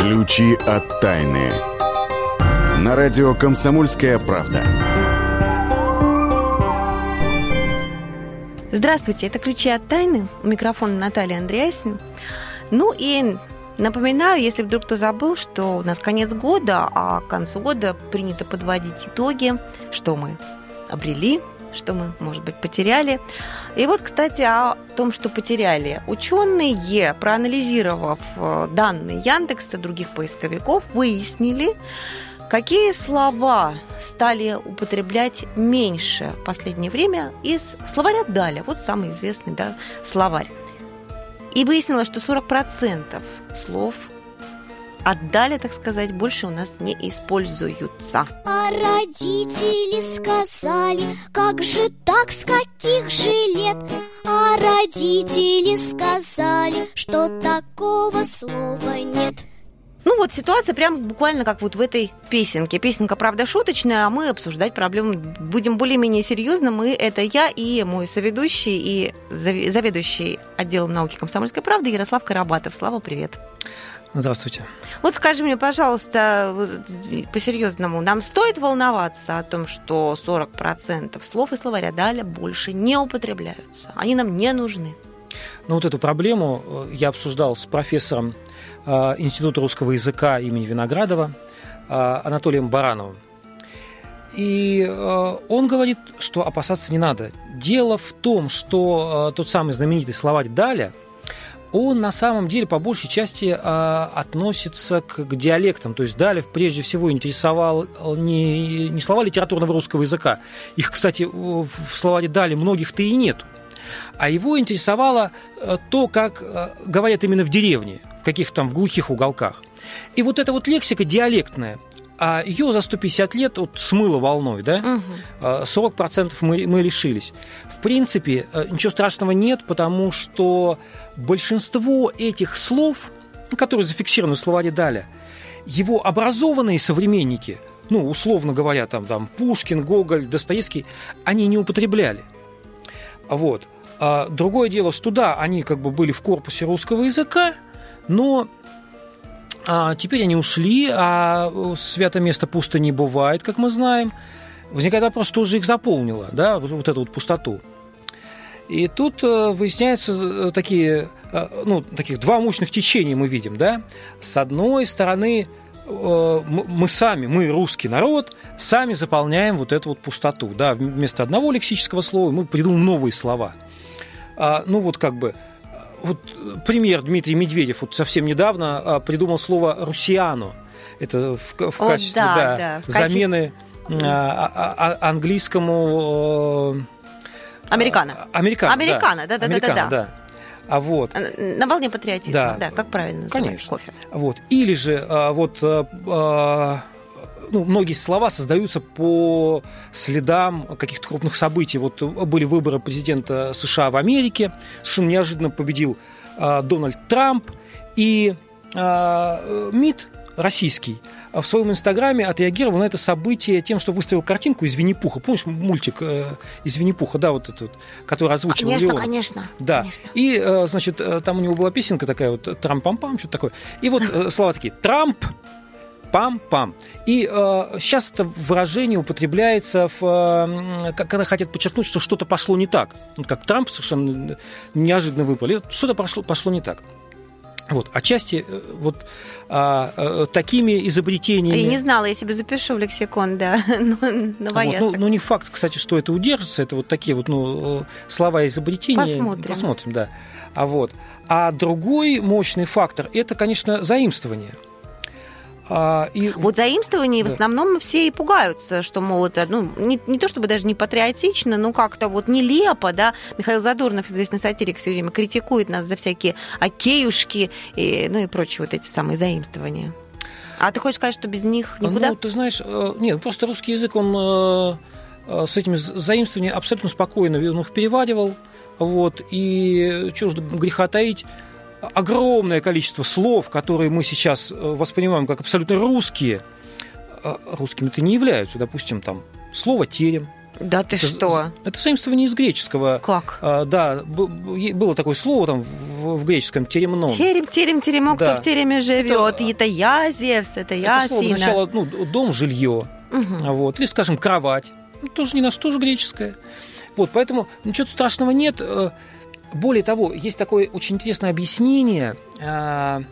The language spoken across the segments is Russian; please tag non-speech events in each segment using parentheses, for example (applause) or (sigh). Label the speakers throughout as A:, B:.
A: Ключи от тайны. На радио «Комсомольская правда».
B: Здравствуйте, это «Ключи от тайны». У микрофона Наталья Андреасин. Ну и напоминаю, если вдруг кто забыл, что у нас конец года, а к концу года принято подводить итоги, что мы обрели, что мы, может быть, потеряли. И вот, кстати, о том, что потеряли. Ученые, проанализировав э, данные Яндекса и других поисковиков, выяснили, Какие слова стали употреблять меньше в последнее время из словаря Даля? Вот самый известный да, словарь. И выяснилось, что 40% слов отдали, так сказать, больше у нас не используются.
C: А родители сказали, как же так, с каких же лет? А родители сказали, что такого слова нет.
B: Ну вот ситуация прям буквально как вот в этой песенке. Песенка, правда, шуточная, а мы обсуждать проблему будем более-менее серьезно. Мы, это я и мой соведущий и заведующий отделом науки комсомольской правды Ярослав Карабатов. Слава, привет.
D: Здравствуйте.
B: Вот скажи мне, пожалуйста, по-серьезному, нам стоит волноваться о том, что 40% слов и словаря Даля больше не употребляются? Они нам не нужны?
D: Ну вот эту проблему э, я обсуждал с профессором э, Института русского языка имени Виноградова э, Анатолием Барановым. И он говорит, что опасаться не надо. Дело в том, что тот самый знаменитый словарь Даля – он на самом деле по большей части а, относится к, к диалектам. То есть Далев прежде всего интересовал не, не слова литературного русского языка. Их, кстати, в словаре Дали многих-то и нет. А его интересовало э, то, как э, говорят именно в деревне, в каких-то там в глухих уголках. И вот эта вот лексика диалектная, а ее за 150 лет вот смыло волной, да? Угу. 40% мы, мы лишились. В принципе, э, ничего страшного нет, потому что большинство этих слов, которые зафиксированы в словаре Даля, его образованные современники, ну, условно говоря, там, там Пушкин, Гоголь, Достоевский, они не употребляли. Вот. А другое дело, что да, они как бы были в корпусе русского языка, но а теперь они ушли, а свято место пусто не бывает, как мы знаем. Возникает вопрос, что же их заполнило, да, вот эту вот пустоту. И тут э, выясняются э, такие, э, ну, таких два мощных течения мы видим, да. С одной стороны, мы сами, мы русский народ, сами заполняем вот эту вот пустоту, да, вместо одного лексического слова мы придумаем новые слова. А, ну вот как бы, вот пример Дмитрий Медведев вот совсем недавно а, придумал слово «русиано». Это в, в О, качестве да, да, да, замены качестве... а, а, английскому
B: Американо.
D: Американо.
B: Американо, да, да, да, да,
D: да. А вот.
B: На волне патриотизма, да, да как правильно называется Конечно. кофе.
D: Вот. Или же а, вот а, ну, многие слова создаются по следам каких-то крупных событий. Вот были выборы президента США в Америке, совершенно неожиданно победил а, Дональд Трамп, и МИД российский в своем инстаграме отреагировал на это событие тем, что выставил картинку из Винни-Пуха. Помнишь мультик э, из Винни-Пуха, да, вот этот, который озвучивал
B: Конечно,
D: Леон?
B: конечно.
D: Да.
B: Конечно.
D: И, э, значит, э, там у него была песенка такая вот «Трамп-пам-пам», что-то такое. И вот слова такие «Трамп», пам-пам. И э, сейчас это выражение употребляется, в, э, когда хотят подчеркнуть, что что-то пошло не так. Вот как Трамп совершенно неожиданно выпал. Что-то пошло, пошло не так. Вот, отчасти э, вот а, а, такими изобретениями...
B: Я не знала, я себе запишу в лексикон, да, (laughs)
D: новояз. Вот, ну, ну, не факт, кстати, что это удержится, это вот такие вот ну, слова изобретения.
B: Посмотрим.
D: Посмотрим, да. А, вот. а другой мощный фактор – это, конечно, заимствование –
B: а, и... Вот заимствование да. в основном все и пугаются, что, мол, это, ну, не, не то чтобы даже не патриотично, но как-то вот нелепо, да. Михаил Задорнов, известный сатирик, все время критикует нас за всякие океюшки и, ну и прочие вот эти самые заимствования. А ты хочешь сказать, что без них никуда?
D: Ну, ты знаешь, э, нет, просто русский язык, он э, э, с этими заимствованиями абсолютно спокойно он их переваривал, вот, и что же греха таить, огромное количество слов, которые мы сейчас э, воспринимаем как абсолютно русские, э, русскими-то не являются. Допустим, там слово «терем»,
B: Да ты
D: это,
B: что?
D: Это заимствование из греческого.
B: Как?
D: А, да, было такое слово там в, в греческом теремном.
B: Терем, терем, теремок, да. кто в тереме живет. Это, это я, Зевс, это я,
D: это слово
B: Афина.
D: означало ну, дом, жилье. Угу. Вот. Или, скажем, кровать. Ну, тоже не на что же греческое. Вот, поэтому ничего страшного нет. Э, более того, есть такое очень интересное объяснение, а,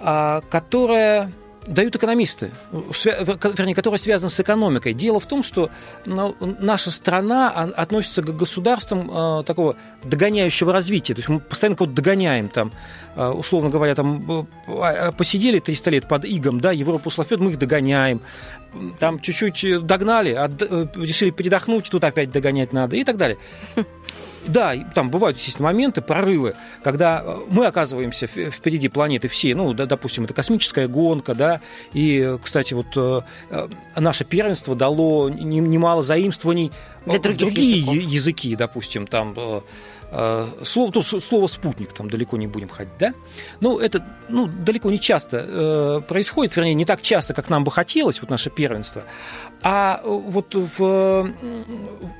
D: а, которое дают экономисты, вернее, которые связаны с экономикой. Дело в том, что ну, наша страна относится к государствам э, такого догоняющего развития. То есть мы постоянно кого-то догоняем. Там, э, условно говоря, там, э, посидели 300 лет под игом, да, Европа ушла вперед, мы их догоняем. Там чуть-чуть догнали, решили передохнуть, тут опять догонять надо и так далее. Да, там бывают, естественно, моменты, прорывы, когда э, мы оказываемся впереди планеты всей, ну, да, допустим, это космическая гонка, да, и, кстати, вот э, э, наше первенство дало немало заимствований
B: Для
D: других другие языков. языки, допустим, там Э, слово, то, слово спутник, там далеко не будем ходить, да? Ну, это ну, далеко не часто э, происходит, вернее, не так часто, как нам бы хотелось, вот наше первенство. А э, вот в,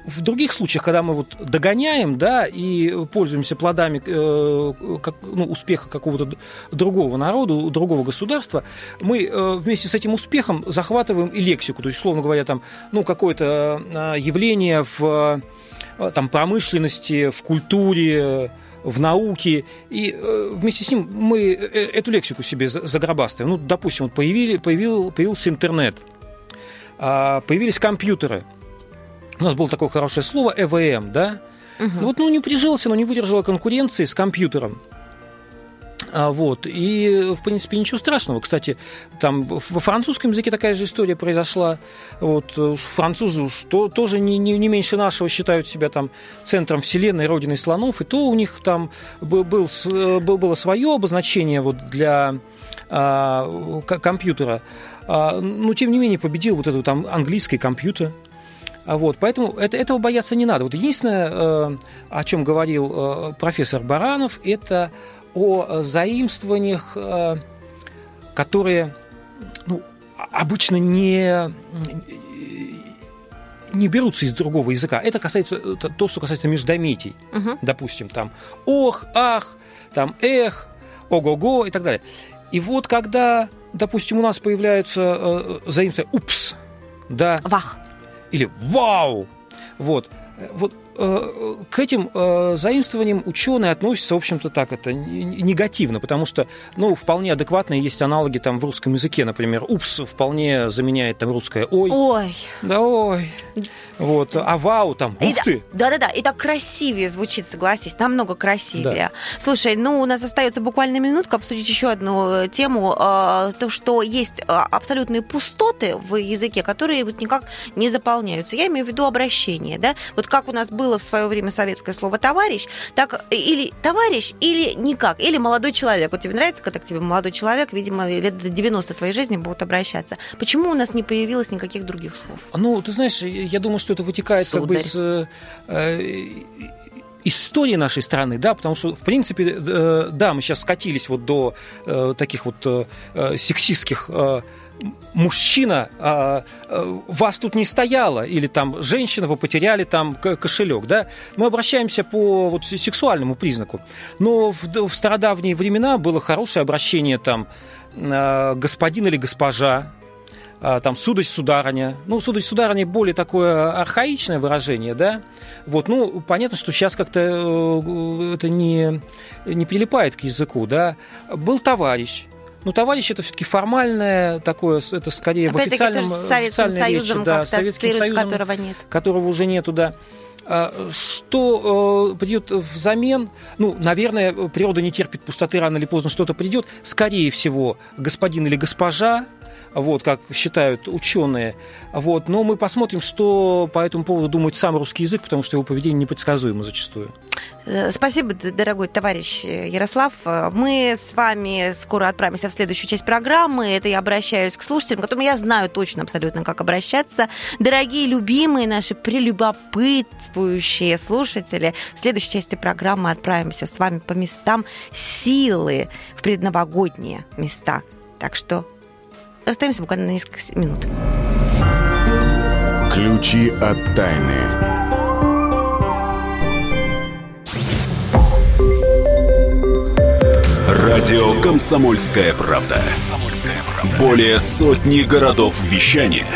D: в других случаях, когда мы вот догоняем, да, и пользуемся плодами э, как, ну, успеха какого-то другого народа, другого государства, мы э, вместе с этим успехом захватываем и лексику, то есть, условно говоря, там, ну, какое-то э, явление в Э, там, промышленности, в культуре, в науке, и э, вместе с ним мы э, эту лексику себе загробастываем. Ну, допустим, вот появили, появил, появился интернет, а, появились компьютеры. У нас было такое хорошее слово ЭВМ, да? Угу. Ну, вот, ну, не прижился, но не выдержала конкуренции с компьютером. А, вот. И, в принципе, ничего страшного. Кстати, там во французском языке такая же история произошла. Вот, французы что, тоже не, не, не меньше нашего считают себя там центром вселенной, родиной слонов. И то у них там был, был, было свое обозначение вот для а, компьютера. А, но, тем не менее, победил вот этот там английский компьютер. А вот, поэтому это, этого бояться не надо. Вот единственное, э, о чем говорил э, профессор Баранов, это о заимствованиях, э, которые ну, обычно не, не берутся из другого языка. Это касается это то, что касается междометий. Угу. Допустим, там ох, ах, там эх, ого-го и так далее. И вот когда, допустим, у нас появляются э, заимствования упс, да,
B: вах,
D: или вау, вот, э, вот Э, к этим э, заимствованиям ученые относятся, в общем-то, так, это негативно, потому что, ну, вполне адекватные есть аналоги там в русском языке, например, «упс» вполне заменяет там русское «ой».
B: Ой.
D: Да, ой. Вот, а вау там, ух и ты.
B: Да-да-да, и так красивее звучит, согласись, намного красивее. Да. Слушай, ну, у нас остается буквально минутка обсудить еще одну э, тему, то, что есть абсолютные пустоты в языке, которые вот никак не заполняются. Я имею в виду обращение, да, вот как у нас был было в свое время советское слово товарищ, так или товарищ, или никак, или молодой человек. Вот тебе нравится, когда к тебе молодой человек, видимо, лет до 90 твоей жизни будут обращаться. Почему у нас не появилось никаких других слов?
D: Ну, ты знаешь, я думаю, что это вытекает Сударь. как бы из э, истории нашей страны, да, потому что, в принципе, э, да, мы сейчас скатились вот до э, таких вот э, сексистских э, мужчина, а, а, вас тут не стояло, или там женщина, вы потеряли там кошелек, да, мы обращаемся по вот, сексуальному признаку. Но в, в стародавние времена было хорошее обращение там господин или госпожа, там сударь, сударыня. Ну, сударь, сударыня более такое архаичное выражение, да. Вот, ну, понятно, что сейчас как-то э, это не, не прилипает к языку, да. Был товарищ, ну, товарищ это все-таки формальное такое, это скорее
B: Опять
D: в официальном
B: с Советским Союзом,
D: речи, да, Советским Союзом,
B: которого нет.
D: Которого уже нету, да. А, что э, придет взамен? Ну, наверное, природа не терпит пустоты, рано или поздно что-то придет. Скорее всего, господин или госпожа, вот, как считают ученые. Вот. Но мы посмотрим, что по этому поводу думает сам русский язык, потому что его поведение непредсказуемо зачастую.
B: Э, спасибо, дорогой товарищ Ярослав. Мы с вами скоро отправимся в следующую часть программы. Это я обращаюсь к слушателям, которым я знаю точно абсолютно, как обращаться. Дорогие, любимые наши прелюбопытствующие слушатели, в следующей части программы отправимся с вами по местам силы в предновогодние места. Так что Расстаемся буквально на несколько минут.
A: Ключи от тайны.
E: Радио «Комсомольская правда». Более сотни городов вещания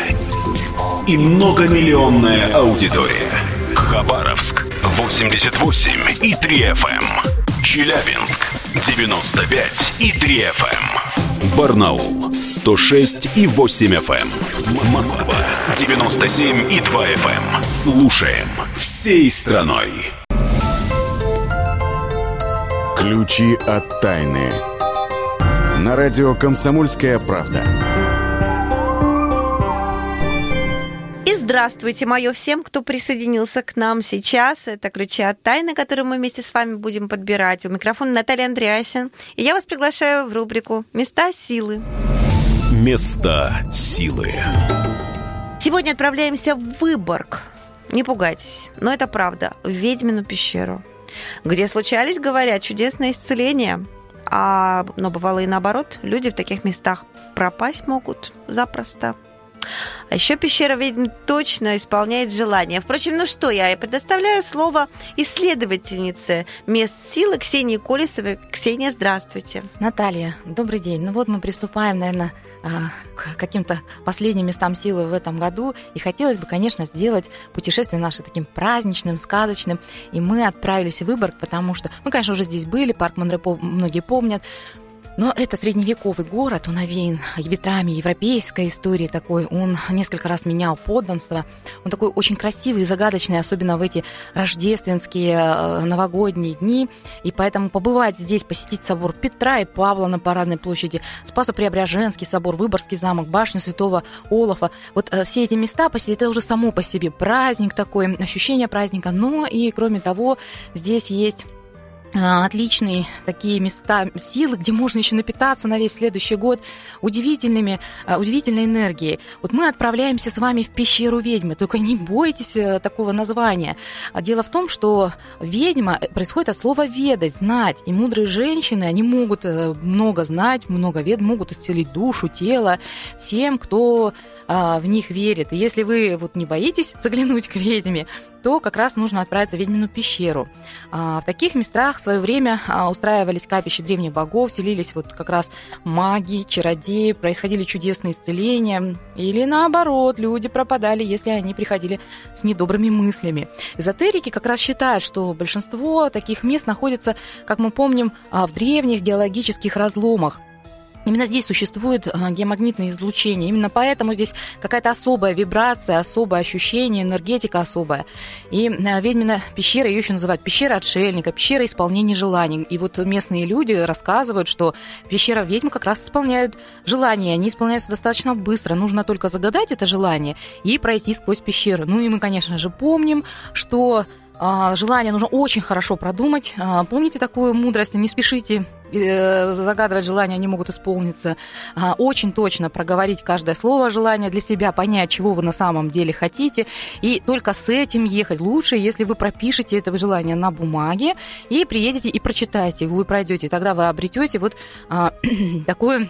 E: и многомиллионная аудитория. Хабаровск 88 и 3 FM. Челябинск 95 и 3 FM. Барнаул 106 и 8 FM. Москва 97 и 2 FM. Слушаем всей страной.
A: Ключи от тайны. На радио «Комсомольская правда».
B: Здравствуйте, мое всем, кто присоединился к нам сейчас. Это «Ключи от тайны», которые мы вместе с вами будем подбирать. У микрофона Наталья Андреасин. И я вас приглашаю в рубрику «Места силы».
E: Места силы.
B: Сегодня отправляемся в Выборг. Не пугайтесь, но это правда, в Ведьмину пещеру – где случались, говорят, чудесные исцеления. А, но бывало и наоборот, люди в таких местах пропасть могут запросто. А еще пещера ведьм точно исполняет желание. Впрочем, ну что, я предоставляю слово исследовательнице мест силы Ксении Колесовой. Ксения, здравствуйте.
F: Наталья, добрый день. Ну вот мы приступаем, наверное, а, к каким-то последним местам силы в этом году. И хотелось бы, конечно, сделать путешествие наше таким праздничным, сказочным. И мы отправились в Выборг, потому что, мы, конечно, уже здесь были, парк Монрепо многие помнят. Но это средневековый город, он овеян ветрами европейской истории такой. Он несколько раз менял подданство. Он такой очень красивый, загадочный, особенно в эти рождественские, э, новогодние дни. И поэтому побывать здесь, посетить собор Петра и Павла на Парадной площади, Спасо-Преображенский собор, Выборгский замок, башню Святого Олафа. Вот э, все эти места посетить, это уже само по себе праздник такой, ощущение праздника. Но и кроме того, здесь есть отличные такие места силы, где можно еще напитаться на весь следующий год удивительными, а, удивительной энергией. Вот мы отправляемся с вами в пещеру ведьмы, только не бойтесь э, такого названия. А дело в том, что ведьма э, происходит от слова ведать, знать. И мудрые женщины, они могут э, много знать, много вед, могут исцелить душу, тело всем, кто а, в них верит. И если вы вот не боитесь заглянуть к ведьме, то как раз нужно отправиться в ведьмину пещеру. А, в таких местах в свое время а, устраивались капища древних богов, селились вот как раз маги, чародеи, происходили чудесные исцеления. Или наоборот, люди пропадали, если они приходили с недобрыми мыслями. Эзотерики как раз считают, что большинство таких мест находится, как мы помним, в древних геологических разломах, Именно здесь существует а, геомагнитное излучение. Именно поэтому здесь какая-то особая вибрация, особое ощущение, энергетика особая. И а, ведьмина пещера, ее еще называют пещера отшельника, пещера исполнения желаний. И вот местные люди рассказывают, что пещера ведьм как раз исполняют желания. Они исполняются достаточно быстро. Нужно только загадать это желание и пройти сквозь пещеру. Ну и мы, конечно же, помним, что желание нужно очень хорошо продумать. Помните такую мудрость, не спешите Э, загадывать желания, они могут исполниться. А, очень точно проговорить каждое слово желания для себя, понять, чего вы на самом деле хотите, и только с этим ехать. Лучше, если вы пропишете это желание на бумаге и приедете и прочитаете, вы пройдете, тогда вы обретете вот а, (clears throat) такое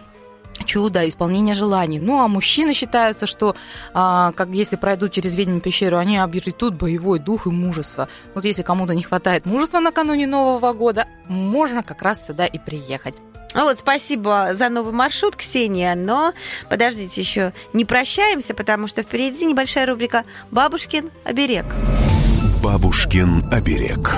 F: чудо, исполнение желаний. Ну, а мужчины считаются, что а, как если пройдут через ведьму пещеру, они обретут боевой дух и мужество. Вот если кому-то не хватает мужества накануне Нового года, можно как раз сюда и приехать.
B: Ну вот, спасибо за новый маршрут, Ксения, но подождите, еще не прощаемся, потому что впереди небольшая рубрика «Бабушкин оберег».
E: «Бабушкин оберег».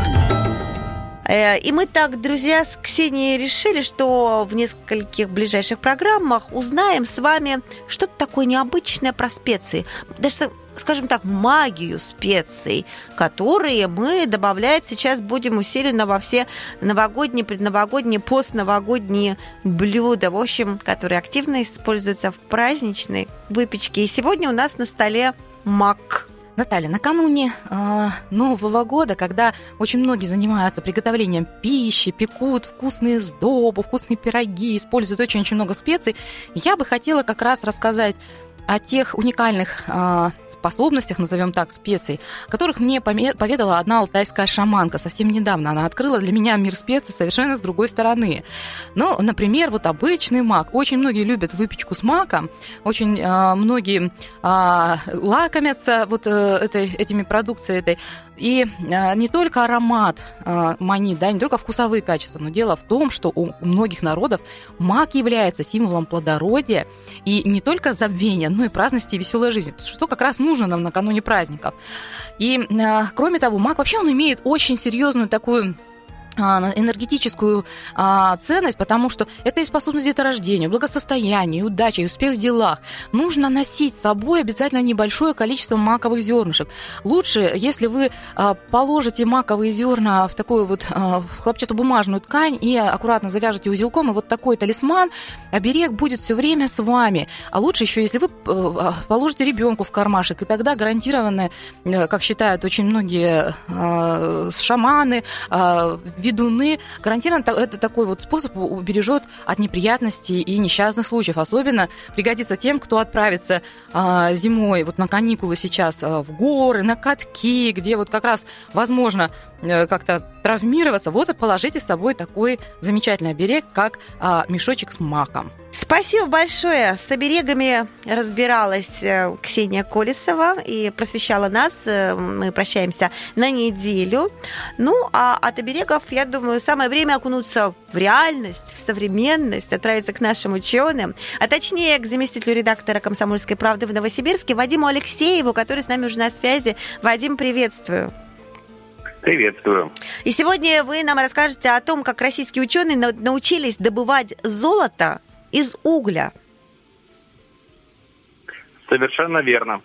B: Э, и мы так, друзья, с Ксенией решили, что в нескольких ближайших программах узнаем с вами что-то такое необычное про специи. Даже скажем так, магию специй, которые мы добавлять сейчас будем усиленно во все новогодние, предновогодние, постновогодние блюда, в общем, которые активно используются в праздничной выпечке. И сегодня у нас на столе мак.
F: Наталья, накануне э, Нового года, когда очень многие занимаются приготовлением пищи, пекут вкусные сдобы, вкусные пироги, используют очень-очень много специй, я бы хотела как раз рассказать о тех уникальных э, способностях, назовем так, специй, которых мне поведала одна алтайская шаманка совсем недавно. Она открыла для меня мир специй совершенно с другой стороны. Ну, например, вот обычный мак. Очень многие любят выпечку с маком, очень э, многие э, лакомятся вот э, этой, этими продукцией этой. И э, не только аромат э, манит, да, не только вкусовые качества, но дело в том, что у многих народов мак является символом плодородия и не только забвения, но и праздности и веселой жизни, что как раз нужно нам накануне праздников. И э, кроме того, мак вообще он имеет очень серьезную такую а, энергетическую а, ценность, потому что это и способность деторождения, благосостояние, удача, и успех в делах. Нужно носить с собой обязательно небольшое количество маковых зернышек. Лучше, если вы а, положите маковые зерна в такую вот а, хлопчатобумажную ткань и аккуратно завяжете узелком, и вот такой талисман, оберег будет все время с вами. А лучше еще, если вы а, положите ребенку в кармашек, и тогда гарантированно, э, как считают очень многие а, шаманы, а, ведуны. Гарантированно это такой вот способ убережет от неприятностей и несчастных случаев. Особенно пригодится тем, кто отправится а, зимой вот на каникулы сейчас а, в горы, на катки, где вот как раз возможно как-то травмироваться, вот и положите с собой такой замечательный оберег, как а, мешочек с маком.
B: Спасибо большое. С оберегами разбиралась э, Ксения Колесова и просвещала нас. Э, мы прощаемся на неделю. Ну, а от оберегов, я думаю, самое время окунуться в реальность, в современность, отправиться к нашим ученым, а точнее к заместителю редактора «Комсомольской правды» в Новосибирске Вадиму Алексееву, который с нами уже на связи. Вадим, приветствую.
G: Приветствую.
B: И сегодня вы нам расскажете о том, как российские ученые научились добывать золото из угля.
G: Совершенно верно.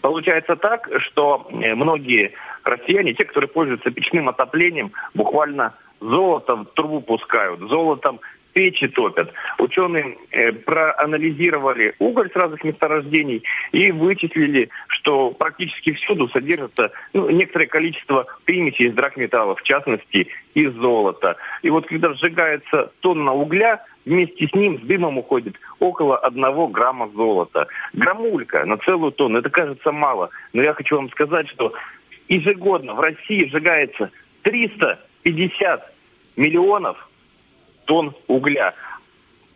G: Получается так, что э, многие россияне, те, которые пользуются печным отоплением, буквально золото в трубу пускают, золотом печи топят. Ученые э, проанализировали уголь с разных месторождений и вычислили, что практически всюду содержится ну, некоторое количество примесей из драгметаллов, в частности из золота. И вот когда сжигается тонна угля, вместе с ним с дымом уходит около одного грамма золота. Граммулька на целую тонну, это кажется мало. Но я хочу вам сказать, что ежегодно в России сжигается 350 миллионов тонн угля.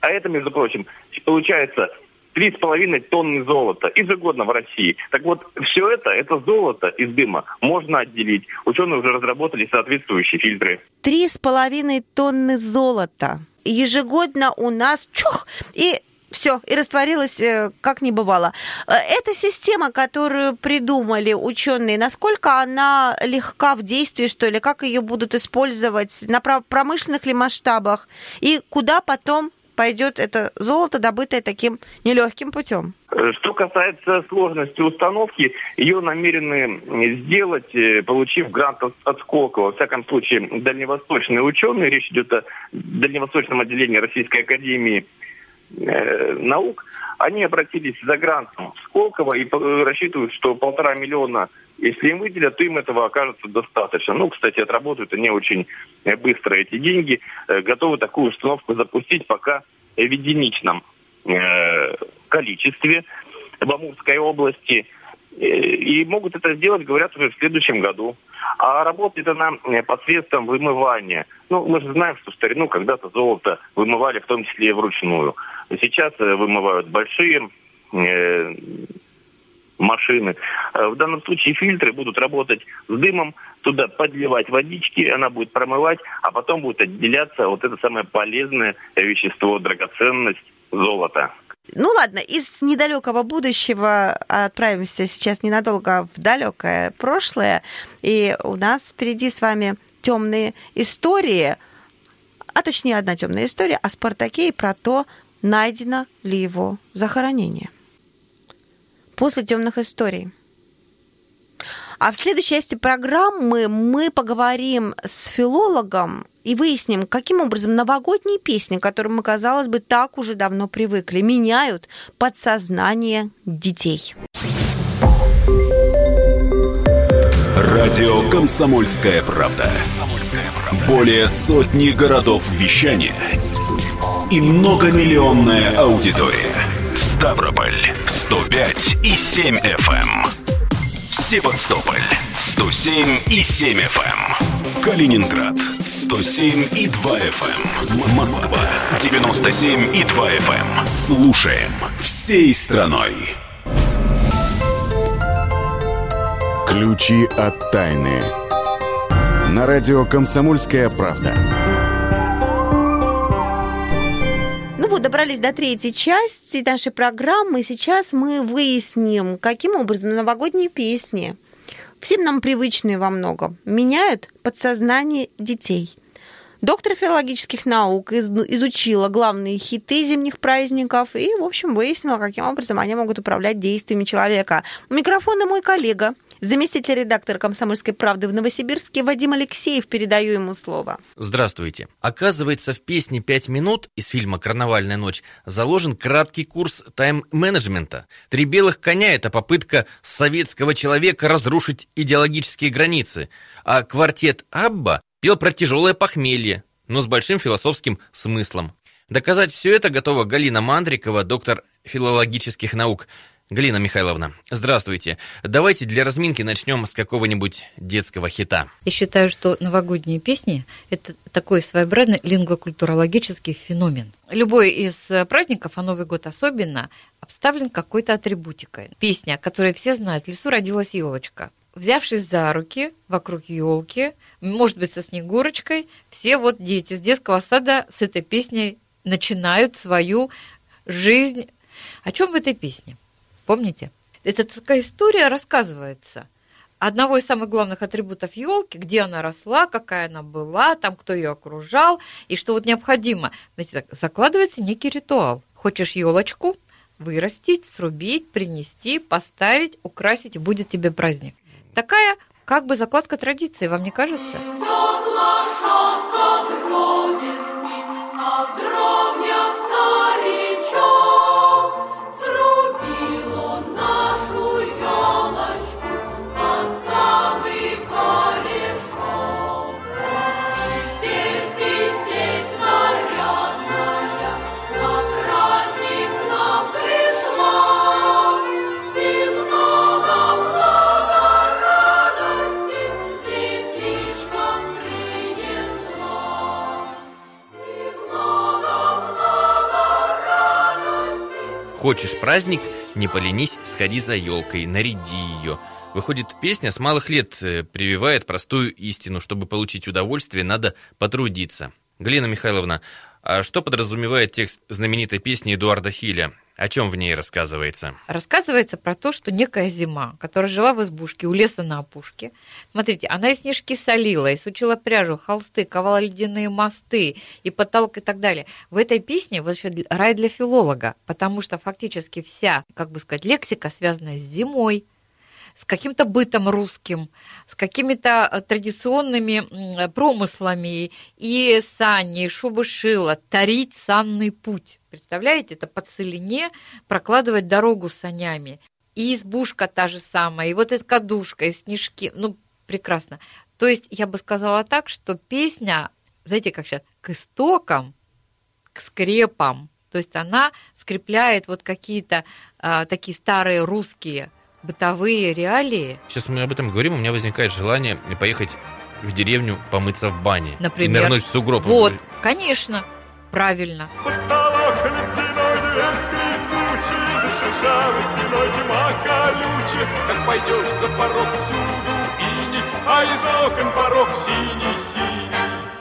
G: А это, между прочим, получается три с половиной тонны золота ежегодно в России. Так вот, все это, это золото из дыма можно отделить. Ученые уже разработали соответствующие фильтры.
B: Три с половиной тонны золота ежегодно у нас чух, и все, и растворилась э, как не бывало. Э, эта система, которую придумали ученые, насколько она легка в действии, что ли, как ее будут использовать на промышленных ли масштабах, и куда потом пойдет это золото, добытое таким нелегким путем?
G: Э, что касается сложности установки, ее намерены сделать, получив грант от Сколково. Во всяком случае, дальневосточные ученые, речь идет о дальневосточном отделении Российской Академии наук, они обратились за грантом Сколково и рассчитывают, что полтора миллиона, если им выделят, то им этого окажется достаточно. Ну, кстати, отработают они очень э, быстро эти деньги, э, готовы такую установку запустить пока в единичном э, количестве в Амурской области. И могут это сделать, говорят, уже в следующем году. А работает она э, посредством вымывания. Ну, мы же знаем, что в старину когда-то золото вымывали, в том числе и вручную. Сейчас э, вымывают большие э, машины. В данном случае фильтры будут работать с дымом, туда подливать водички, она будет промывать, а потом будет отделяться вот это самое полезное вещество, драгоценность, золото.
B: Ну ладно, из недалекого будущего отправимся сейчас ненадолго в далекое прошлое. И у нас впереди с вами темные истории, а точнее одна темная история о Спартаке и про то, найдено ли его захоронение. После темных историй. А в следующей части программы мы поговорим с филологом и выясним, каким образом новогодние песни, к которым мы, казалось бы, так уже давно привыкли, меняют подсознание детей.
E: Радио «Комсомольская правда». Более сотни городов вещания – и многомиллионная аудитория – Ставрополь 105 и 7 FM. Эм. Севастополь 107 и 7 FM. Эм. Калининград 107 и 2 FM. Эм. Москва 97 и 2 FM. Слушаем всей страной.
A: Ключи от тайны. На радио «Комсомольская правда».
B: Добрались до третьей части нашей программы. Сейчас мы выясним, каким образом новогодние песни, всем нам привычные во многом, меняют подсознание детей. Доктор филологических наук изучила главные хиты зимних праздников и, в общем, выяснила, каким образом они могут управлять действиями человека. У микрофона мой коллега, Заместитель редактора «Комсомольской правды» в Новосибирске Вадим Алексеев. Передаю ему слово.
H: Здравствуйте. Оказывается, в песне «Пять минут» из фильма «Карнавальная ночь» заложен краткий курс тайм-менеджмента. «Три белых коня» — это попытка советского человека разрушить идеологические границы. А квартет «Абба» пел про тяжелое похмелье, но с большим философским смыслом. Доказать все это готова Галина Мандрикова, доктор филологических наук. Галина Михайловна, здравствуйте. Давайте для разминки начнем с какого-нибудь детского хита.
I: Я считаю, что новогодние песни – это такой своеобразный лингвокультурологический феномен. Любой из праздников, а Новый год особенно, обставлен какой-то атрибутикой. Песня, которую все знают, «В лесу родилась елочка». Взявшись за руки вокруг елки, может быть, со Снегурочкой, все вот дети с детского сада с этой песней начинают свою жизнь. О чем в этой песне? Помните? Это такая история рассказывается одного из самых главных атрибутов елки, где она росла, какая она была, там кто ее окружал, и что вот необходимо. Знаете, закладывается некий ритуал. Хочешь елочку вырастить, срубить, принести, поставить, украсить, и будет тебе праздник. Такая как бы закладка традиции, вам не кажется? а
H: Хочешь праздник? Не поленись, сходи за елкой, наряди ее. Выходит, песня с малых лет э, прививает простую истину. Чтобы получить удовольствие, надо потрудиться. Галина Михайловна, а что подразумевает текст знаменитой песни Эдуарда Хиля? О чем в ней рассказывается?
I: Рассказывается про то, что некая зима, которая жила в избушке у леса на опушке. Смотрите, она и снежки солила, и сучила пряжу, холсты, ковала ледяные мосты, и потолок, и так далее. В этой песне вообще рай для филолога, потому что фактически вся, как бы сказать, лексика, связанная с зимой, с каким-то бытом русским, с какими-то э, традиционными промыслами, и сани, и шубы шила, тарить санный путь. Представляете, это по целине прокладывать дорогу санями. И избушка та же самая, и вот эта кадушка, и снежки. Ну, прекрасно. То есть я бы сказала так, что песня, знаете, как сейчас, к истокам, к скрепам. То есть она скрепляет вот какие-то а, такие старые русские бытовые реалии.
H: Сейчас мы об этом говорим, у меня возникает желание поехать в деревню помыться в бане.
I: Например.
H: И нырнуть в сугроб.
I: Вот, конечно, правильно.
E: Как пойдешь за порог всюду ини, а из окон порог синий-синий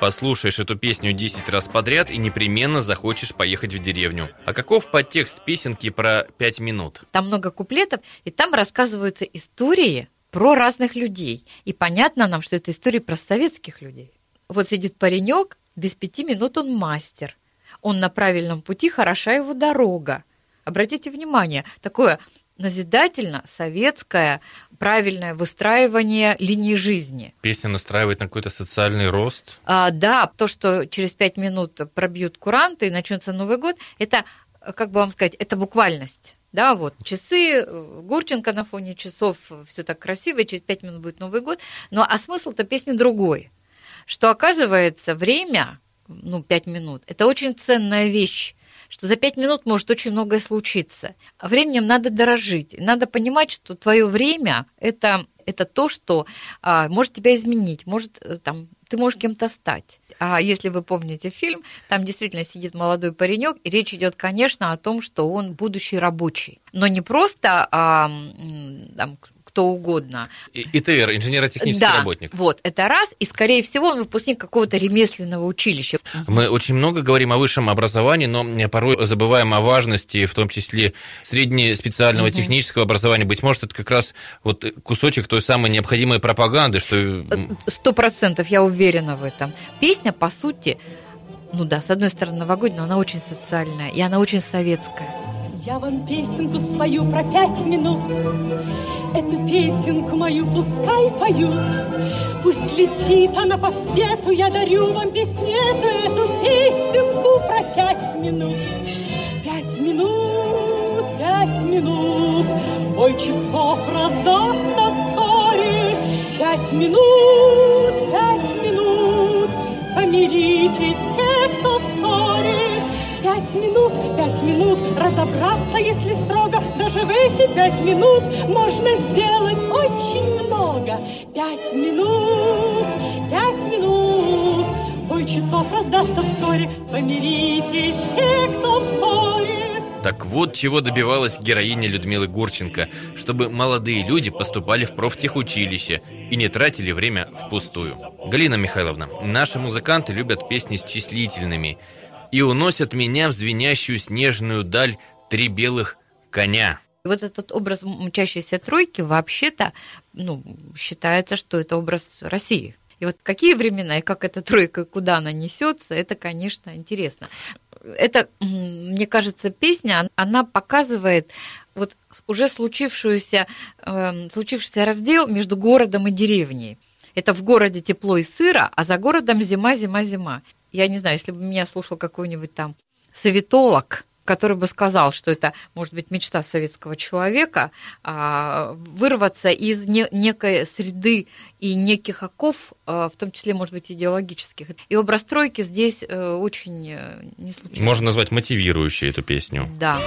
H: послушаешь эту песню 10 раз подряд и непременно захочешь поехать в деревню. А каков подтекст песенки про 5 минут?
I: Там много куплетов, и там рассказываются истории про разных людей. И понятно нам, что это истории про советских людей. Вот сидит паренек, без пяти минут он мастер. Он на правильном пути, хороша его дорога. Обратите внимание, такое назидательно советское правильное выстраивание линии жизни.
H: Песня настраивает на какой-то социальный рост.
I: А, да, то, что через пять минут пробьют куранты и начнется Новый год, это, как бы вам сказать, это буквальность. Да, вот часы, Гурченко на фоне часов, все так красиво, через пять минут будет Новый год. Но а смысл-то песни другой, что оказывается время, ну, пять минут, это очень ценная вещь что за пять минут может очень многое случиться. Временем надо дорожить. Надо понимать, что твое время это, это то, что а, может тебя изменить, может э, там, ты можешь кем-то стать. А если вы помните фильм, там действительно сидит молодой паренек, и речь идет, конечно, о том, что он будущий рабочий. Но не просто а, там, кто угодно.
H: ИТР, инженерно-технический
I: да,
H: работник.
I: Вот, это раз, и, скорее всего, он выпускник какого-то ремесленного училища.
H: Мы очень много говорим о высшем образовании, но порой забываем о важности, в том числе среднеспециального угу. технического образования. Быть может, это как раз вот кусочек той самой необходимой пропаганды, что...
I: Сто процентов, я уверена в этом. Песня, по сути, ну да, с одной стороны новогодняя, но она очень социальная, и она очень советская.
J: Я вам песенку спою про пять минут. Эту песенку мою пускай поют. Пусть летит она по свету, я дарю вам песнету, эту песенку про пять минут. Пять минут, пять минут, бой часов раздастся вскоре. Пять минут, пять минут, помиритесь те, кто вскоре. Пять минут, пять минут, разобраться, если строго, даже в эти пять минут можно сделать очень много. Пять минут, пять минут, бой часов раздастся вскоре, помиритесь те, кто ссоре.
H: Так вот, чего добивалась героиня Людмилы Гурченко, чтобы молодые люди поступали в профтехучилище и не тратили время впустую. Галина Михайловна, наши музыканты любят песни с числительными – и уносят меня в звенящую снежную даль три белых коня.
I: Вот этот образ мчащейся тройки вообще-то ну, считается, что это образ России. И вот какие времена и как эта тройка, куда она несется, это, конечно, интересно. Это, мне кажется, песня, она показывает вот уже случившуюся, э, случившийся раздел между городом и деревней. Это в городе тепло и сыро, а за городом зима, зима, зима я не знаю, если бы меня слушал какой-нибудь там советолог, который бы сказал, что это, может быть, мечта советского человека, а, вырваться из некой среды и неких оков, а, в том числе, может быть, идеологических. И образ тройки здесь э, очень э, не случайно.
H: Можно назвать мотивирующей эту песню.
I: Да.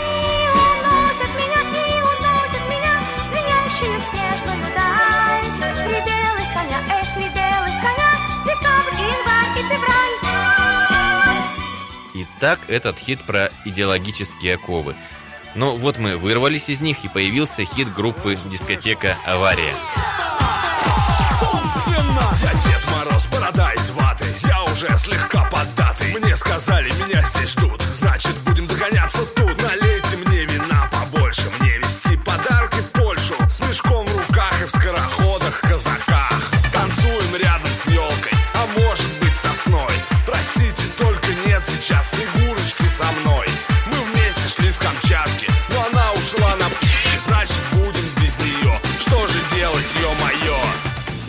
H: Так этот хит про идеологические оковы. Но вот мы вырвались из них, и появился хит группы «Дискотека Авария».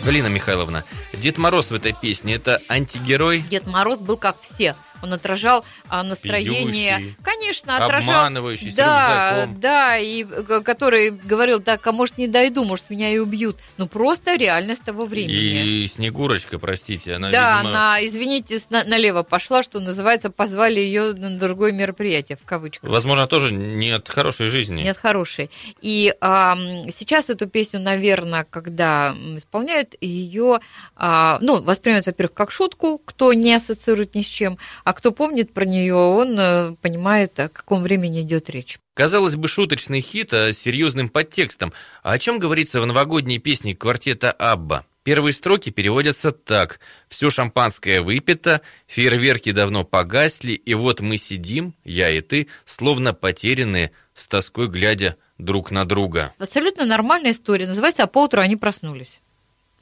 H: Галина Михайловна, Дед Мороз в этой песне это антигерой?
I: Дед Мороз был как все он отражал а, настроение,
H: Пьющий,
I: конечно, отражал,
H: обманывающий,
I: да, да, и который говорил, так, а может не дойду, может меня и убьют, ну просто реальность того времени.
H: И Снегурочка, простите, она,
I: да,
H: видимо...
I: она, извините, налево пошла, что называется, позвали ее на другое мероприятие в кавычках.
H: Возможно, тоже не от хорошей жизни.
I: Не от хорошей. И а, сейчас эту песню, наверное, когда исполняют ее, а, ну, воспринимают, во-первых, как шутку, кто не ассоциирует ни с чем, а кто помнит про нее, он э, понимает, о каком времени идет речь.
H: Казалось бы, шуточный хит, а с серьезным подтекстом. А о чем говорится в новогодней песне квартета «Абба»? Первые строки переводятся так. «Все шампанское выпито, фейерверки давно погасли, и вот мы сидим, я и ты, словно потерянные, с тоской глядя друг на друга».
I: Абсолютно нормальная история. Называется «А поутру они проснулись».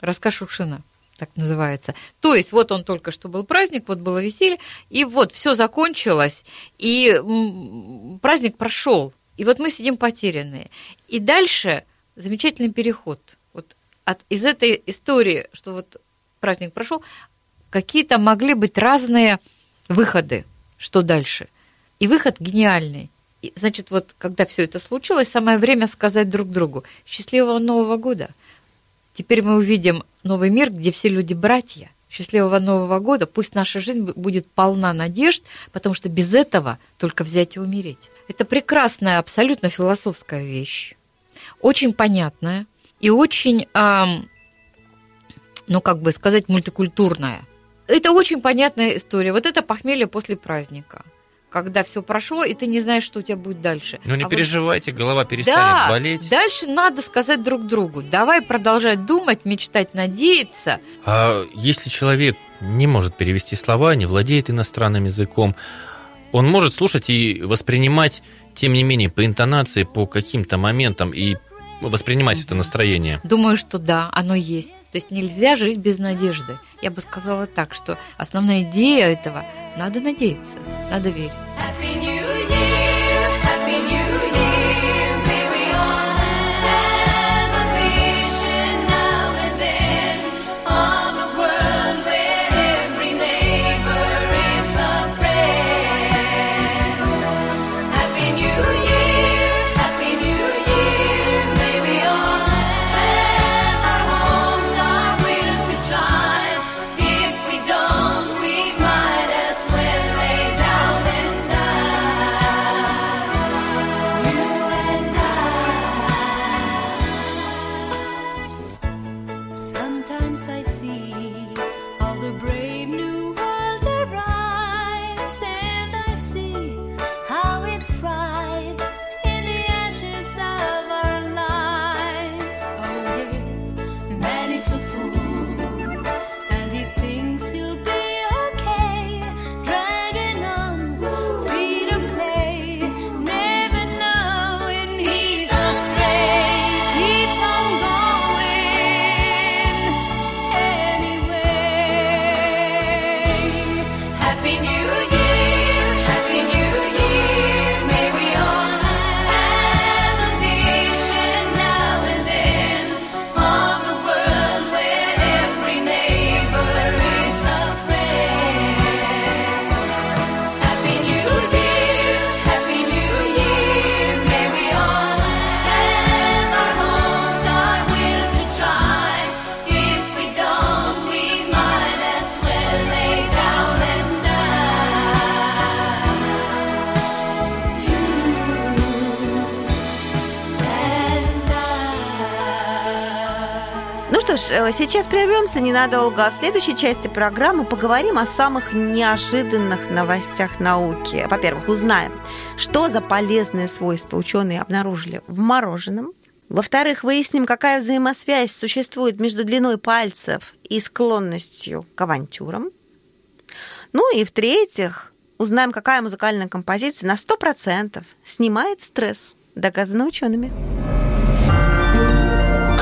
I: Рассказ Шукшина так называется. То есть вот он только что был праздник, вот было веселье, и вот все закончилось, и праздник прошел, и вот мы сидим потерянные. И дальше замечательный переход. Вот от, из этой истории, что вот праздник прошел, какие-то могли быть разные выходы, что дальше. И выход гениальный. И, значит, вот когда все это случилось, самое время сказать друг другу «Счастливого Нового года!» Теперь мы увидим новый мир, где все люди братья –
K: Счастливого Нового года. Пусть наша жизнь будет полна надежд, потому что без этого только взять и умереть. Это прекрасная, абсолютно философская вещь. Очень понятная и очень, эм, ну, как бы сказать, мультикультурная. Это очень понятная история. Вот это похмелье после праздника когда все прошло, и ты не знаешь, что у тебя будет дальше.
H: Ну не
K: а
H: переживайте, вот... голова перестанет
K: да,
H: болеть.
K: Дальше надо сказать друг другу, давай продолжать думать, мечтать, надеяться.
H: А если человек не может перевести слова, не владеет иностранным языком, он может слушать и воспринимать, тем не менее, по интонации, по каким-то моментам и воспринимать это настроение.
K: Думаю, что да, оно есть. То есть нельзя жить без надежды. Я бы сказала так, что основная идея этого – надо надеяться, надо верить.
B: Сейчас прервемся ненадолго. В следующей части программы поговорим о самых неожиданных новостях науки. Во-первых, узнаем, что за полезные свойства ученые обнаружили в мороженом. Во-вторых, выясним, какая взаимосвязь существует между длиной пальцев и склонностью к авантюрам. Ну и в-третьих, узнаем, какая музыкальная композиция на 100% снимает стресс, доказано учеными.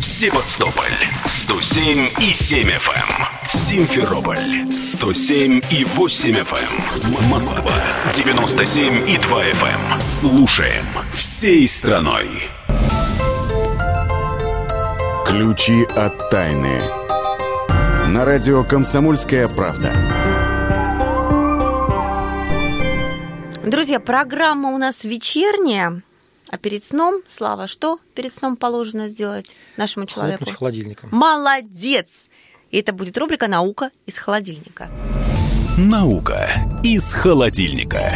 E: Севастополь 107 и 7 FM. Симферополь 107 и 8 FM. Москва 97 и 2 FM. Слушаем всей страной.
A: Ключи от тайны. На радио «Комсомольская правда».
B: Друзья, программа у нас вечерняя. А перед сном, Слава, что перед сном положено сделать нашему человеку?
D: Хлопнуть холодильником.
B: Молодец! И это будет рубрика «Наука из холодильника».
E: Наука из холодильника.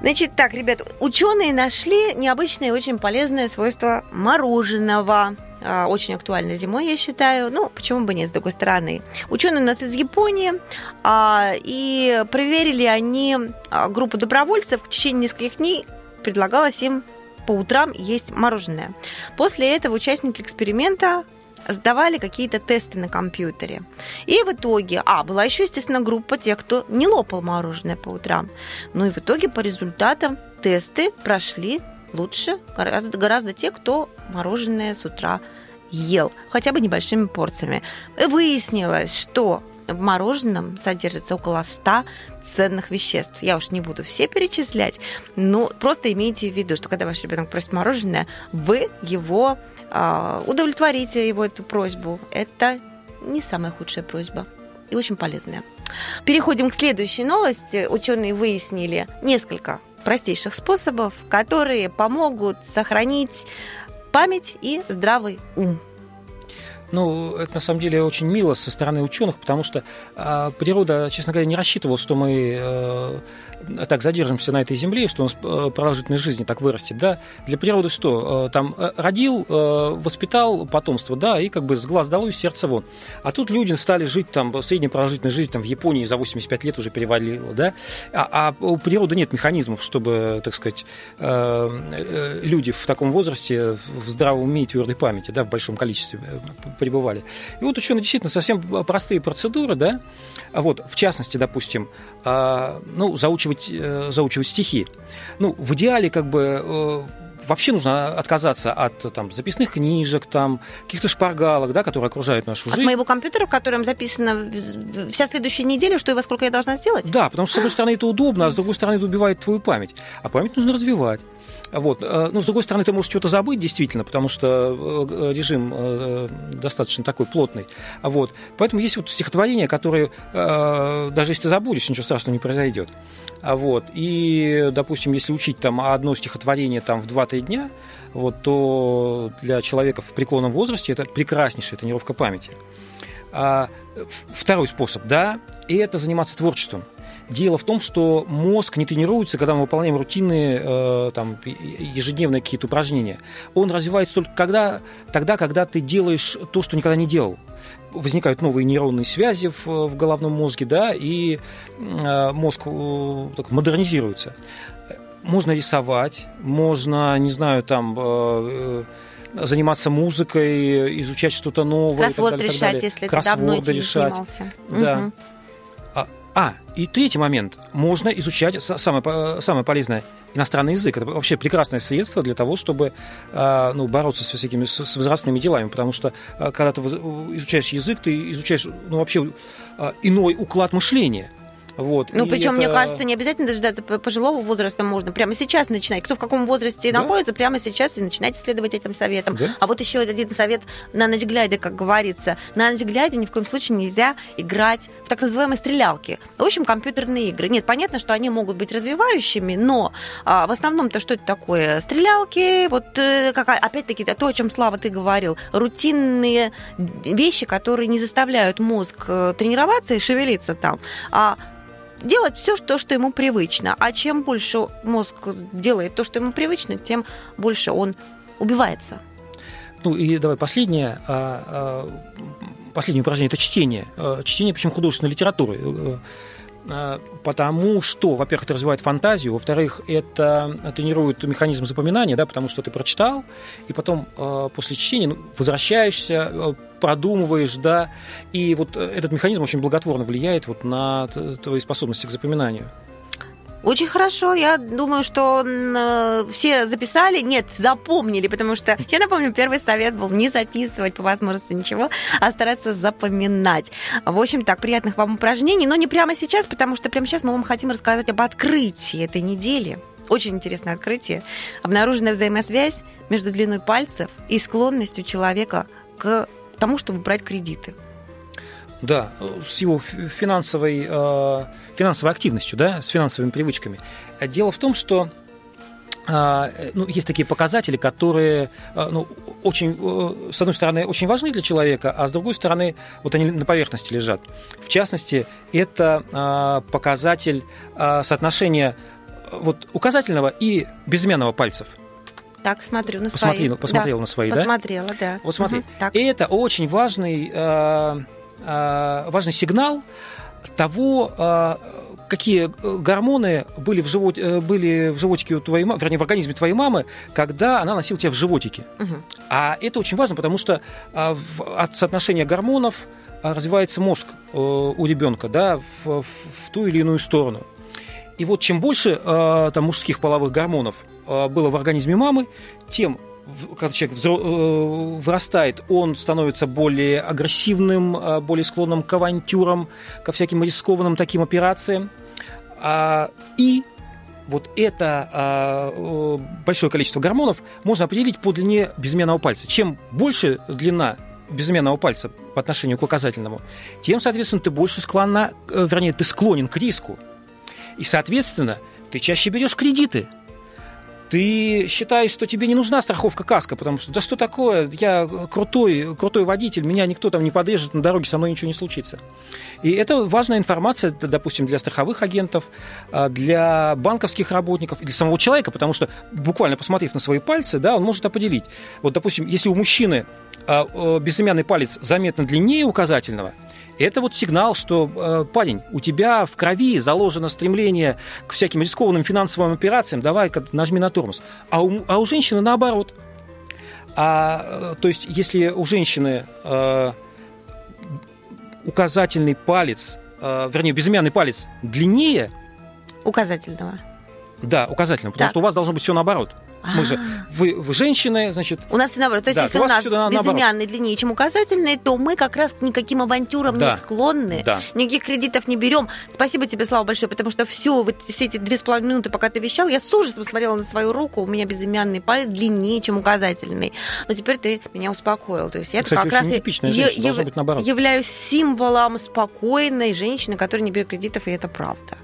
B: Значит, так, ребят, ученые нашли необычное и очень полезное свойство мороженого. А, очень актуально зимой, я считаю. Ну, почему бы нет, с другой стороны. Ученые у нас из Японии, а, и проверили они а, группу добровольцев. В течение нескольких дней предлагалось им по утрам есть мороженое. После этого участники эксперимента сдавали какие-то тесты на компьютере. И в итоге, а, была еще, естественно, группа тех, кто не лопал мороженое по утрам. Ну и в итоге по результатам тесты прошли лучше гораздо, гораздо те, кто мороженое с утра ел, хотя бы небольшими порциями. Выяснилось, что в мороженом содержится около 100 ценных веществ. Я уж не буду все перечислять, но просто имейте в виду, что когда ваш ребенок просит мороженое, вы его э, удовлетворите его эту просьбу. Это не самая худшая просьба и очень полезная. Переходим к следующей новости. Ученые выяснили несколько простейших способов, которые помогут сохранить память и здравый ум.
D: Ну, это на самом деле очень мило со стороны ученых, потому что э, природа, честно говоря, не рассчитывала, что мы э, так задержимся на этой земле, что у нас э, продолжительность жизни так вырастет. Да? Для природы что? Э, там э, родил, э, воспитал потомство, да, и как бы с глаз долой, сердце вон. А тут люди стали жить, там, средняя продолжительность жизни там, в Японии за 85 лет уже перевалила, да, а, а у природы нет механизмов, чтобы, так сказать, э, э, люди в таком возрасте в здравом уме и твердой памяти, да, в большом количестве пребывали. И вот ученые действительно совсем простые процедуры, да, вот, в частности, допустим, э, ну, заучивать, э, заучивать стихи. Ну, в идеале, как бы, э, вообще нужно отказаться от там, записных книжек, там, каких-то шпаргалок, да, которые окружают нашу жизнь.
B: От моего компьютера, в котором записано вся следующая неделя, что и во сколько я должна сделать?
D: Да, потому что, с одной стороны, это удобно, а с другой стороны, это убивает твою память. А память нужно развивать. Вот. Ну, с другой стороны, ты можешь что-то забыть, действительно, потому что режим достаточно такой плотный. Вот. Поэтому есть вот стихотворения, которые, даже если ты забудешь, ничего страшного не произойдет. Вот. И, допустим, если учить там одно стихотворение там, в 2-3 дня, вот, то для человека в преклонном возрасте это прекраснейшая тренировка памяти. А второй способ, да, и это заниматься творчеством. Дело в том, что мозг не тренируется, когда мы выполняем рутинные э, там, ежедневные какие-то упражнения. Он развивается только когда, тогда, когда ты делаешь то, что никогда не делал. Возникают новые нейронные связи в, в головном мозге, да, и э, мозг э, так, модернизируется. Можно рисовать, можно, не знаю, там... Э, заниматься музыкой, изучать что-то новое.
B: Кроссворд
D: и так далее,
B: решать,
D: так далее.
B: если
D: Кроссворды
B: ты давно этим
D: решать.
B: занимался.
D: Да.
B: Мгм.
D: А, и третий момент. Можно изучать, самое, самое полезное, иностранный язык. Это вообще прекрасное средство для того, чтобы а, ну, бороться со всякими с, с возрастными делами. Потому что, а, когда ты изучаешь язык, ты изучаешь ну, вообще а, иной уклад мышления. Вот.
B: Ну,
D: И
B: причем, мне
D: это-
B: кажется, не обязательно дожидаться по- пожилого возраста, можно прямо сейчас начинать. Кто в каком возрасте
D: Да.
B: находится, прямо сейчас и начинайте следовать этим советам.
D: Да.
B: А вот еще один совет на ночь глядя, как говорится. На ночь глядя ни в коем случае нельзя играть в так называемые стрелялки. В общем, компьютерные игры. Нет, понятно, что они могут быть развивающими, но а, в основном-то что это такое? Стрелялки, вот э, как, опять-таки то, о чем Слава ты говорил, рутинные вещи, которые не заставляют мозг э, тренироваться и шевелиться там, а делать все, то, что ему привычно. А чем больше мозг делает то, что ему привычно, тем больше он убивается.
D: Ну и давай последнее. а, а, Последнее упражнение – это чтение. А, Чтение, причем художественной литературы. А, Потому что, во-первых, это развивает фантазию, во-вторых, это тренирует механизм запоминания, да, потому что ты прочитал, и потом э, после чтения ну, возвращаешься, э, продумываешь, да, и вот э, этот механизм очень благотворно влияет вот на твои способности к запоминанию.
B: Очень хорошо. Я думаю, что э, все записали. Нет, запомнили, потому что, я напомню, первый совет был не записывать по возможности ничего, а стараться запоминать. В общем, так, приятных вам упражнений, но не прямо сейчас, потому что прямо сейчас мы вам хотим рассказать об открытии этой недели. Очень интересное открытие. Обнаруженная взаимосвязь между длиной пальцев и склонностью человека к тому, чтобы брать кредиты.
D: Да, э, с его фи- финансовой, э, финансовой активностью, да, с финансовыми привычками. Э, Дело в том, что а, ну, есть такие показатели, которые э, ну, очень, э, с одной стороны, очень важны для человека, а с другой стороны, вот они на поверхности лежат. В частности, это а, показатель а, соотношения э, вот, указательного и безымянного пальцев.
B: Так, смотрю на
D: Посмотри,
B: свои.
D: посмотрела
B: Да,
D: на свои, да?
B: Посмотрела, да.
D: Вот смотри,
B: Мгм, так.
D: и это очень важный, э, важный сигнал того, э, какие э, гормоны были в, живот, э, были в животике у твоей мамы, вернее, в организме твоей мамы, когда она носила тебя в животике.
B: Мгм.
D: А это очень важно, потому что а, от соотношения гормонов а, развивается мозг э, у ребенка да, в, в- ту или иную сторону. И вот чем больше там, мужских половых гормонов было в организме мамы, тем когда человек э, вырастает, он становится более агрессивным, э, более склонным к авантюрам, ко всяким рискованным таким операциям. А, И вот это а, э, большое количество гормонов можно определить по длине безымянного пальца. Чем больше длина безымянного пальца по отношению к указательному, тем, соответственно, ты больше склонна, вернее, ты склонен к риску. И, соответственно, ты чаще берешь кредиты. Ты считаешь, что тебе не нужна страховка каска, потому что да что такое, я крутой, крутой водитель, меня никто там не подрежет на дороге, со мной ничего не случится. И это важная информация, допустим, для страховых агентов, а, для банковских работников для самого человека, потому что буквально посмотрев на свои пальцы, да, он может определить. Вот, допустим, если у мужчины а, безымянный палец заметно длиннее указательного, это вот сигнал, что, э, парень, у тебя в крови заложено стремление к всяким рискованным финансовым операциям, давай-ка нажми на тормоз. А у, а у женщины наоборот. А, э, то есть, если у женщины э, указательный палец, э, вернее, безымянный палец длиннее,
B: Указательного.
D: да, указательного, потому
B: Так.
D: что у вас должно быть все наоборот. Мы же,
B: А.
D: вы, вы женщины, значит,
B: У нас все наоборот. То есть,
D: Да,
B: если
D: у
B: нас безымянный длиннее, чем указательный, то мы как раз к никаким авантюрам
D: Да.
B: не склонны.
D: Да.
B: Никаких кредитов не берем. Спасибо тебе, Слава, большое, потому что все, вот все эти две с половиной минуты, пока ты вещал, я с ужасом смотрела на свою руку. У меня безымянный палец длиннее, чем указательный. Но теперь ты меня успокоил. То есть я
D: Кстати,
B: как раз
D: должно
B: яв-
D: быть наоборот.
B: являюсь символом спокойной женщины, которая не берет кредитов, и это правда.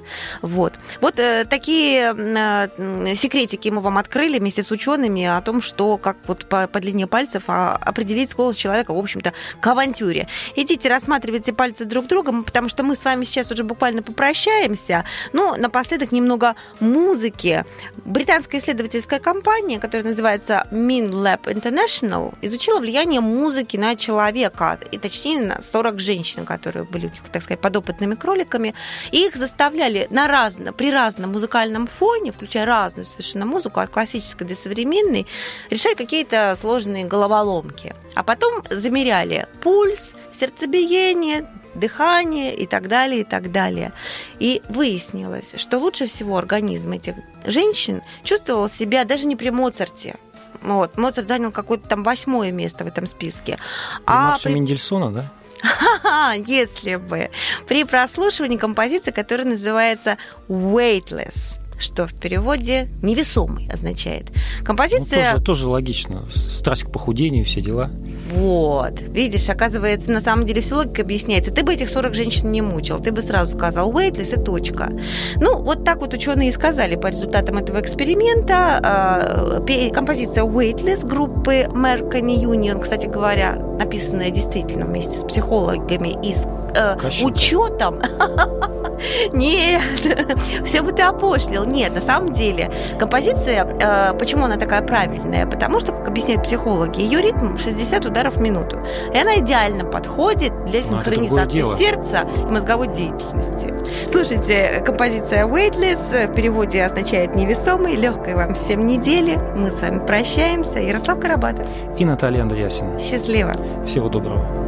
B: Вот. Вот э, такие э, секретики мы вам открыли вместе с учеными о том, что как вот по, по длине пальцев а, определить склонность человека, в общем-то, к авантюре. Идите, рассматривайте пальцы друг друга, потому что мы с вами сейчас уже буквально попрощаемся. Но напоследок немного музыки. Британская исследовательская компания, которая называется MinLab International, изучила влияние музыки на человека, и точнее на 40 женщин, которые были у них, так сказать, подопытными кроликами. И их заставляли на разно, при разном музыкальном фоне, включая разную совершенно музыку, от классической до современной, решать какие-то сложные головоломки. А потом замеряли пульс, сердцебиение, дыхание и так далее, и так далее. И выяснилось, что лучше всего организм этих женщин чувствовал себя даже не при Моцарте. Вот. Моцарт занял какое-то там восьмое место в этом списке. А
D: Марша
B: при-
D: Мендельсона, да?
B: Если бы. При прослушивании композиции, которая называется Weightless, что в переводе невесомый означает.
D: Ну,
B: Композиция...
D: тоже, тоже логично. Страсть к похудению, все дела.
B: Вот. Видишь, оказывается, на самом деле все логика объясняется. Ты бы этих 40 женщин не мучил. Ты бы сразу сказал weightless и точка. Ну, вот так вот ученые и сказали по результатам этого эксперимента. Пе- Композиция weightless группы Mercury Union, кстати говоря, написанная действительно вместе с психологами и с э,
D: Кащенко.
B: учетом. (laughs) Нет, (laughs) все бы ты опошлил. Нет, на самом деле композиция, э, почему она такая правильная? Потому что, как объясняют психологи, ее ритм 60 ударов в минуту. И она идеально подходит для синхронизации сердца и мозговой деятельности. Слушайте, композиция Weightless в переводе означает невесомый. Легкой вам всем недели. Мы с вами прощаемся. Ярослав Карабатов.
D: И Наталья Андреасина.
B: Счастливо.
D: Всего доброго.